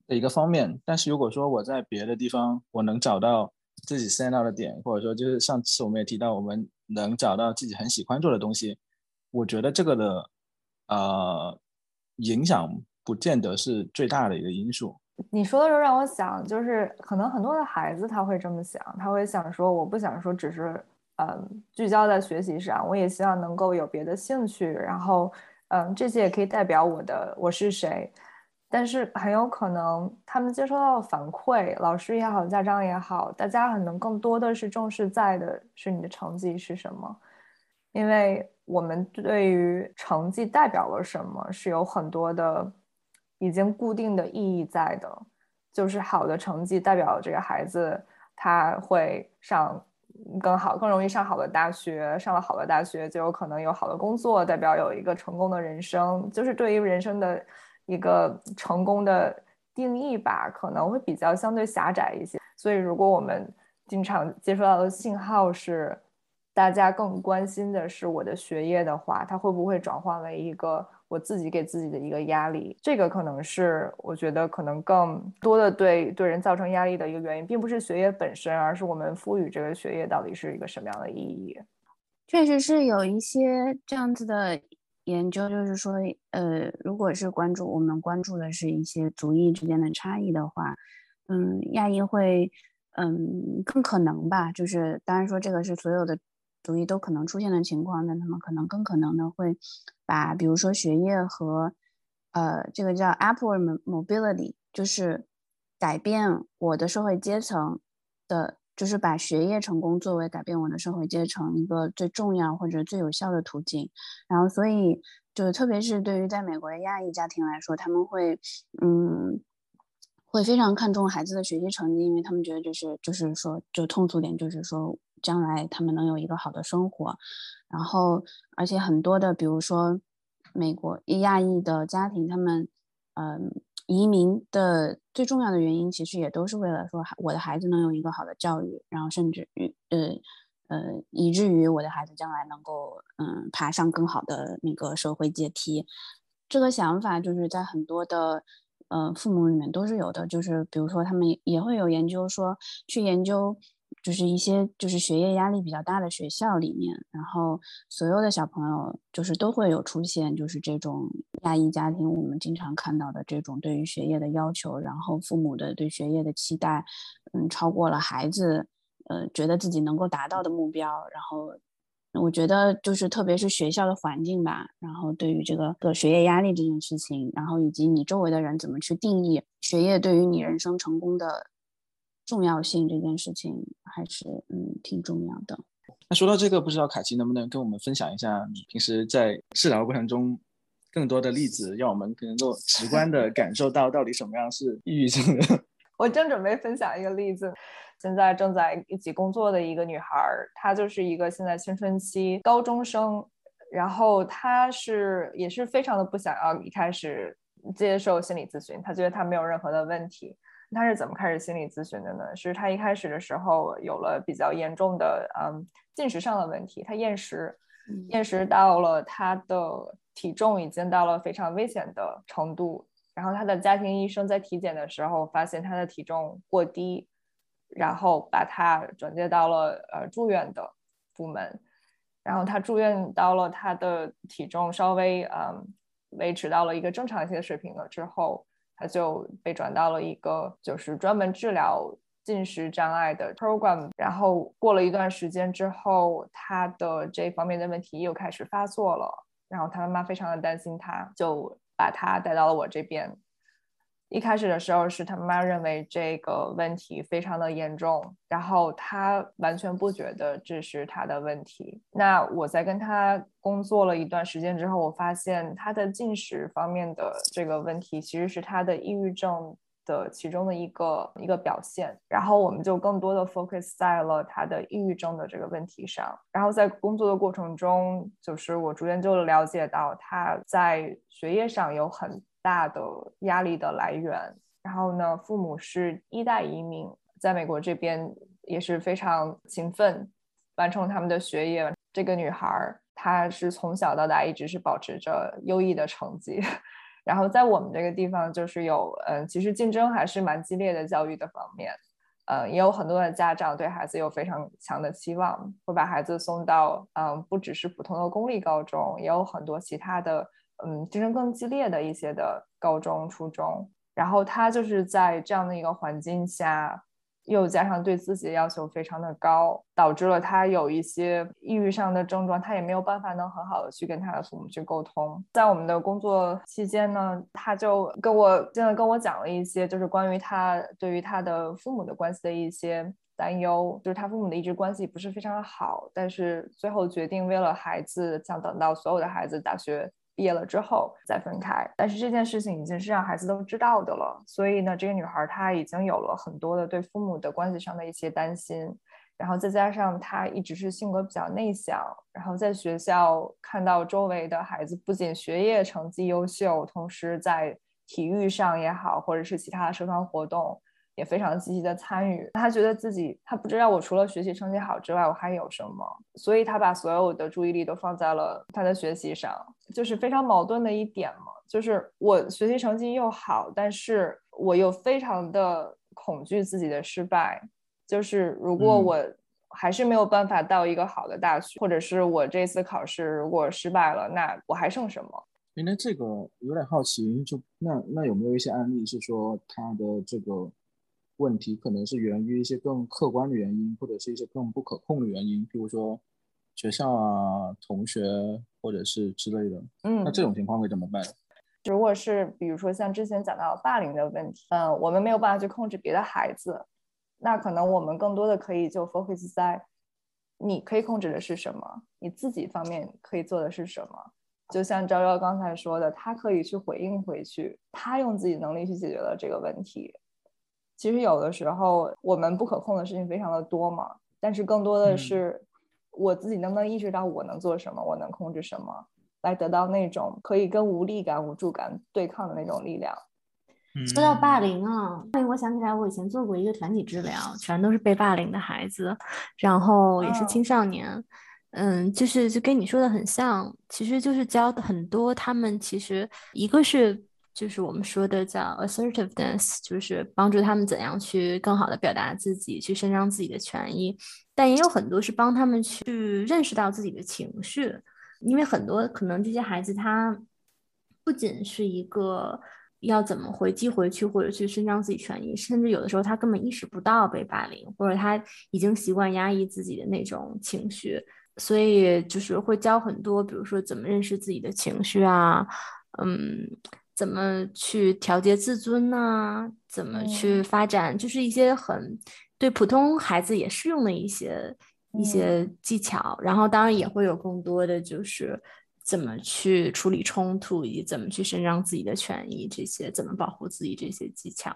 的一个方面。但是如果说我在别的地方我能找到自己 stand out 的点，或者说就是上次我们也提到我们。能找到自己很喜欢做的东西，我觉得这个的呃影响不见得是最大的一个因素。你说的时候让我想，就是可能很多的孩子他会这么想，他会想说，我不想说只是嗯聚焦在学习上，我也希望能够有别的兴趣，然后嗯这些也可以代表我的我是谁。但是很有可能，他们接收到反馈，老师也好，家长也好，大家可能更多的是重视在的是你的成绩是什么，因为我们对于成绩代表了什么是有很多的已经固定的意义在的，就是好的成绩代表这个孩子他会上更好、更容易上好的大学，上了好的大学就有可能有好的工作，代表有一个成功的人生，就是对于人生的。一个成功的定义吧，可能会比较相对狭窄一些。所以，如果我们经常接收到的信号是大家更关心的是我的学业的话，它会不会转化为一个我自己给自己的一个压力？这个可能是我觉得可能更多的对对人造成压力的一个原因，并不是学业本身，而是我们赋予这个学业到底是一个什么样的意义。确实是有一些这样子的。研究就是说，呃，如果是关注我们关注的是一些族裔之间的差异的话，嗯，亚裔会，嗯，更可能吧。就是当然说这个是所有的族裔都可能出现的情况，那他们可能更可能的会把，比如说学业和，呃，这个叫 upward mobility，就是改变我的社会阶层的。就是把学业成功作为改变我的社会阶层一个最重要或者最有效的途径，然后所以就是特别是对于在美国的亚裔家庭来说，他们会嗯会非常看重孩子的学习成绩，因为他们觉得就是就是说就通俗点就是说将来他们能有一个好的生活，然后而且很多的比如说美国亚裔的家庭，他们嗯。移民的最重要的原因，其实也都是为了说，我的孩子能有一个好的教育，然后甚至于，呃，呃，以至于我的孩子将来能够，嗯，爬上更好的那个社会阶梯。这个想法就是在很多的，呃，父母里面都是有的。就是比如说，他们也会有研究说，去研究就是一些就是学业压力比较大的学校里面，然后所有的小朋友就是都会有出现就是这种亚裔家庭，我们经常看到的这种对于学业的要求，然后父母的对学业的期待，嗯，超过了孩子，呃，觉得自己能够达到的目标，然后我觉得就是特别是学校的环境吧，然后对于这个个学业压力这件事情，然后以及你周围的人怎么去定义学业对于你人生成功的。重要性这件事情还是嗯挺重要的。那说到这个，不知道凯奇能不能跟我们分享一下你平时在治疗过程中更多的例子，让我们能够直观的 <laughs> 感受到到底什么样是抑郁症的。<laughs> 我正准备分享一个例子，现在正在一起工作的一个女孩，她就是一个现在青春期高中生，然后她是也是非常的不想要一开始接受心理咨询，她觉得她没有任何的问题。他是怎么开始心理咨询的呢？是他一开始的时候有了比较严重的嗯进食上的问题，他厌食，厌食到了他的体重已经到了非常危险的程度。然后他的家庭医生在体检的时候发现他的体重过低，然后把他转接到了呃住院的部门。然后他住院到了他的体重稍微嗯维持到了一个正常一些水平了之后。他就被转到了一个就是专门治疗进食障碍的 program，然后过了一段时间之后，他的这方面的问题又开始发作了，然后他妈妈非常的担心他，就把他带到了我这边。一开始的时候是他妈认为这个问题非常的严重，然后他完全不觉得这是他的问题。那我在跟他工作了一段时间之后，我发现他的进食方面的这个问题其实是他的抑郁症的其中的一个一个表现。然后我们就更多的 focus 在了他的抑郁症的这个问题上。然后在工作的过程中，就是我逐渐就了解到他在学业上有很。大的压力的来源，然后呢，父母是一代移民，在美国这边也是非常勤奋，完成他们的学业。这个女孩她是从小到大一直是保持着优异的成绩，然后在我们这个地方就是有，嗯，其实竞争还是蛮激烈的，教育的方面，嗯，也有很多的家长对孩子有非常强的期望，会把孩子送到，嗯，不只是普通的公立高中，也有很多其他的。嗯，竞争更激烈的一些的高中、初中，然后他就是在这样的一个环境下，又加上对自己的要求非常的高，导致了他有一些抑郁上的症状，他也没有办法能很好的去跟他的父母去沟通。在我们的工作期间呢，他就跟我真的跟我讲了一些，就是关于他对于他的父母的关系的一些担忧，就是他父母的一直关系不是非常的好，但是最后决定为了孩子，想等到所有的孩子大学。毕业了之后再分开，但是这件事情已经是让孩子都知道的了，所以呢，这个女孩她已经有了很多的对父母的关系上的一些担心，然后再加上她一直是性格比较内向，然后在学校看到周围的孩子不仅学业成绩优秀，同时在体育上也好，或者是其他的社团活动。也非常积极的参与，他觉得自己他不知道我除了学习成绩好之外，我还有什么，所以他把所有的注意力都放在了他的学习上，就是非常矛盾的一点嘛，就是我学习成绩又好，但是我又非常的恐惧自己的失败，就是如果我还是没有办法到一个好的大学，或者是我这次考试如果失败了，那我还剩什么？那这个有点好奇，就那那有没有一些案例是说他的这个？问题可能是源于一些更客观的原因，或者是一些更不可控的原因，比如说学校啊、同学或者是之类的。嗯，那这种情况会怎么办？如果是比如说像之前讲到霸凌的问题，嗯，我们没有办法去控制别的孩子，那可能我们更多的可以就 focus 在你可以控制的是什么，你自己方面可以做的是什么。就像昭昭刚才说的，他可以去回应回去，他用自己能力去解决了这个问题。其实有的时候我们不可控的事情非常的多嘛，但是更多的是我自己能不能意识到我能做什么，我能控制什么，来得到那种可以跟无力感、无助感对抗的那种力量。说到霸凌啊，霸凌，我想起来我以前做过一个团体治疗，全都是被霸凌的孩子，然后也是青少年，嗯，就是就跟你说的很像，其实就是教的很多，他们其实一个是。就是我们说的叫 assertiveness，就是帮助他们怎样去更好的表达自己，去伸张自己的权益。但也有很多是帮他们去认识到自己的情绪，因为很多可能这些孩子他不仅是一个要怎么回击回去，或者去伸张自己权益，甚至有的时候他根本意识不到被霸凌，或者他已经习惯压抑自己的那种情绪，所以就是会教很多，比如说怎么认识自己的情绪啊，嗯，怎么去调节自尊呐，怎么去发展，就是一些很。对普通孩子也适用的一些一些技巧，然后当然也会有更多的就是怎么去处理冲突，以及怎么去伸张自己的权益，这些怎么保护自己这些技巧。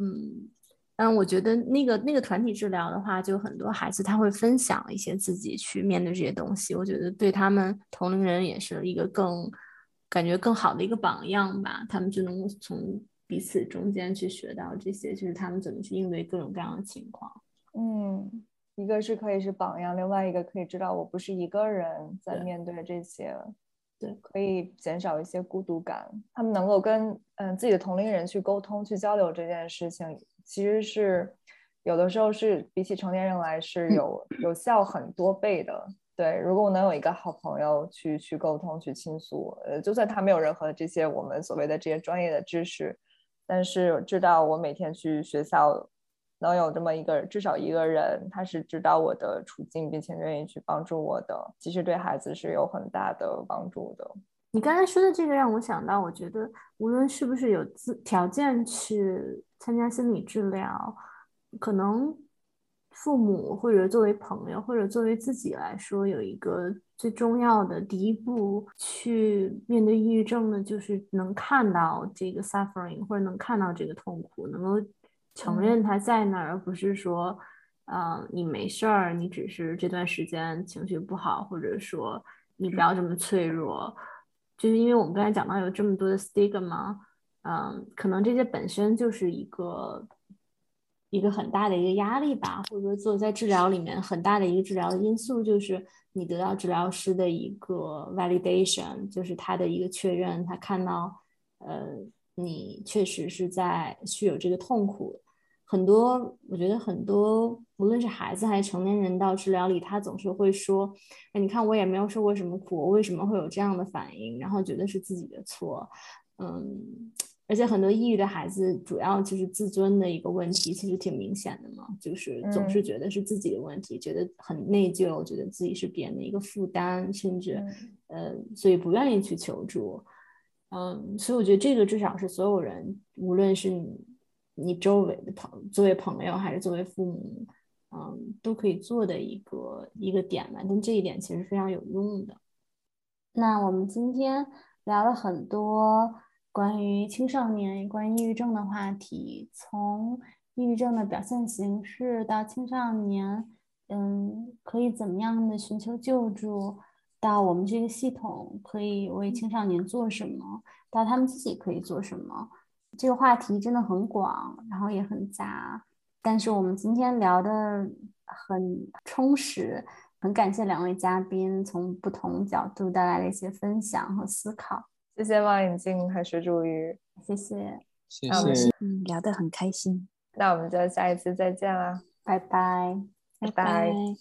嗯但，我觉得那个那个团体治疗的话，就很多孩子他会分享一些自己去面对这些东西，我觉得对他们同龄人也是一个更感觉更好的一个榜样吧，他们就能够从。彼此中间去学到这些，就是他们怎么去应对各种各样的情况。嗯，一个是可以是榜样，另外一个可以知道我不是一个人在面对这些，对，可以减少一些孤独感。他们能够跟嗯自己的同龄人去沟通、去交流这件事情，其实是有的时候是比起成年人来是有有效很多倍的。对，如果我能有一个好朋友去去沟通、去倾诉，呃，就算他没有任何这些我们所谓的这些专业的知识。但是知道我每天去学校能有这么一个至少一个人，他是知道我的处境，并且愿意去帮助我的，其实对孩子是有很大的帮助的。你刚才说的这个让我想到，我觉得无论是不是有资条件去参加心理治疗，可能。父母或者作为朋友或者作为自己来说，有一个最重要的第一步去面对抑郁症呢，就是能看到这个 suffering，或者能看到这个痛苦，能够承认它在那儿，而不是说，嗯，你没事儿，你只是这段时间情绪不好，或者说你不要这么脆弱。就是因为我们刚才讲到有这么多的 stigma，嗯，可能这些本身就是一个。一个很大的一个压力吧，或者说做在治疗里面很大的一个治疗的因素，就是你得到治疗师的一个 validation，就是他的一个确认，他看到，呃，你确实是在是有这个痛苦。很多我觉得很多，无论是孩子还是成年人，到治疗里，他总是会说，哎，你看我也没有受过什么苦，我为什么会有这样的反应？然后觉得是自己的错，嗯。而且很多抑郁的孩子，主要就是自尊的一个问题，其实挺明显的嘛，就是总是觉得是自己的问题，觉得很内疚，觉得自己是别人的一个负担，甚至，呃，所以不愿意去求助。嗯，所以我觉得这个至少是所有人，无论是你你周围的朋，作为朋友还是作为父母，嗯，都可以做的一个一个点吧。但这一点其实非常有用的。那我们今天聊了很多。关于青少年、关于抑郁症的话题，从抑郁症的表现形式到青少年，嗯，可以怎么样的寻求救助，到我们这个系统可以为青少年做什么，到他们自己可以做什么，这个话题真的很广，然后也很杂。但是我们今天聊的很充实，很感谢两位嘉宾从不同角度带来的一些分享和思考。谢谢望远镜和水煮鱼，谢谢，谢谢，嗯，聊得很开心，那我们就下一次再见啦，拜拜，拜拜。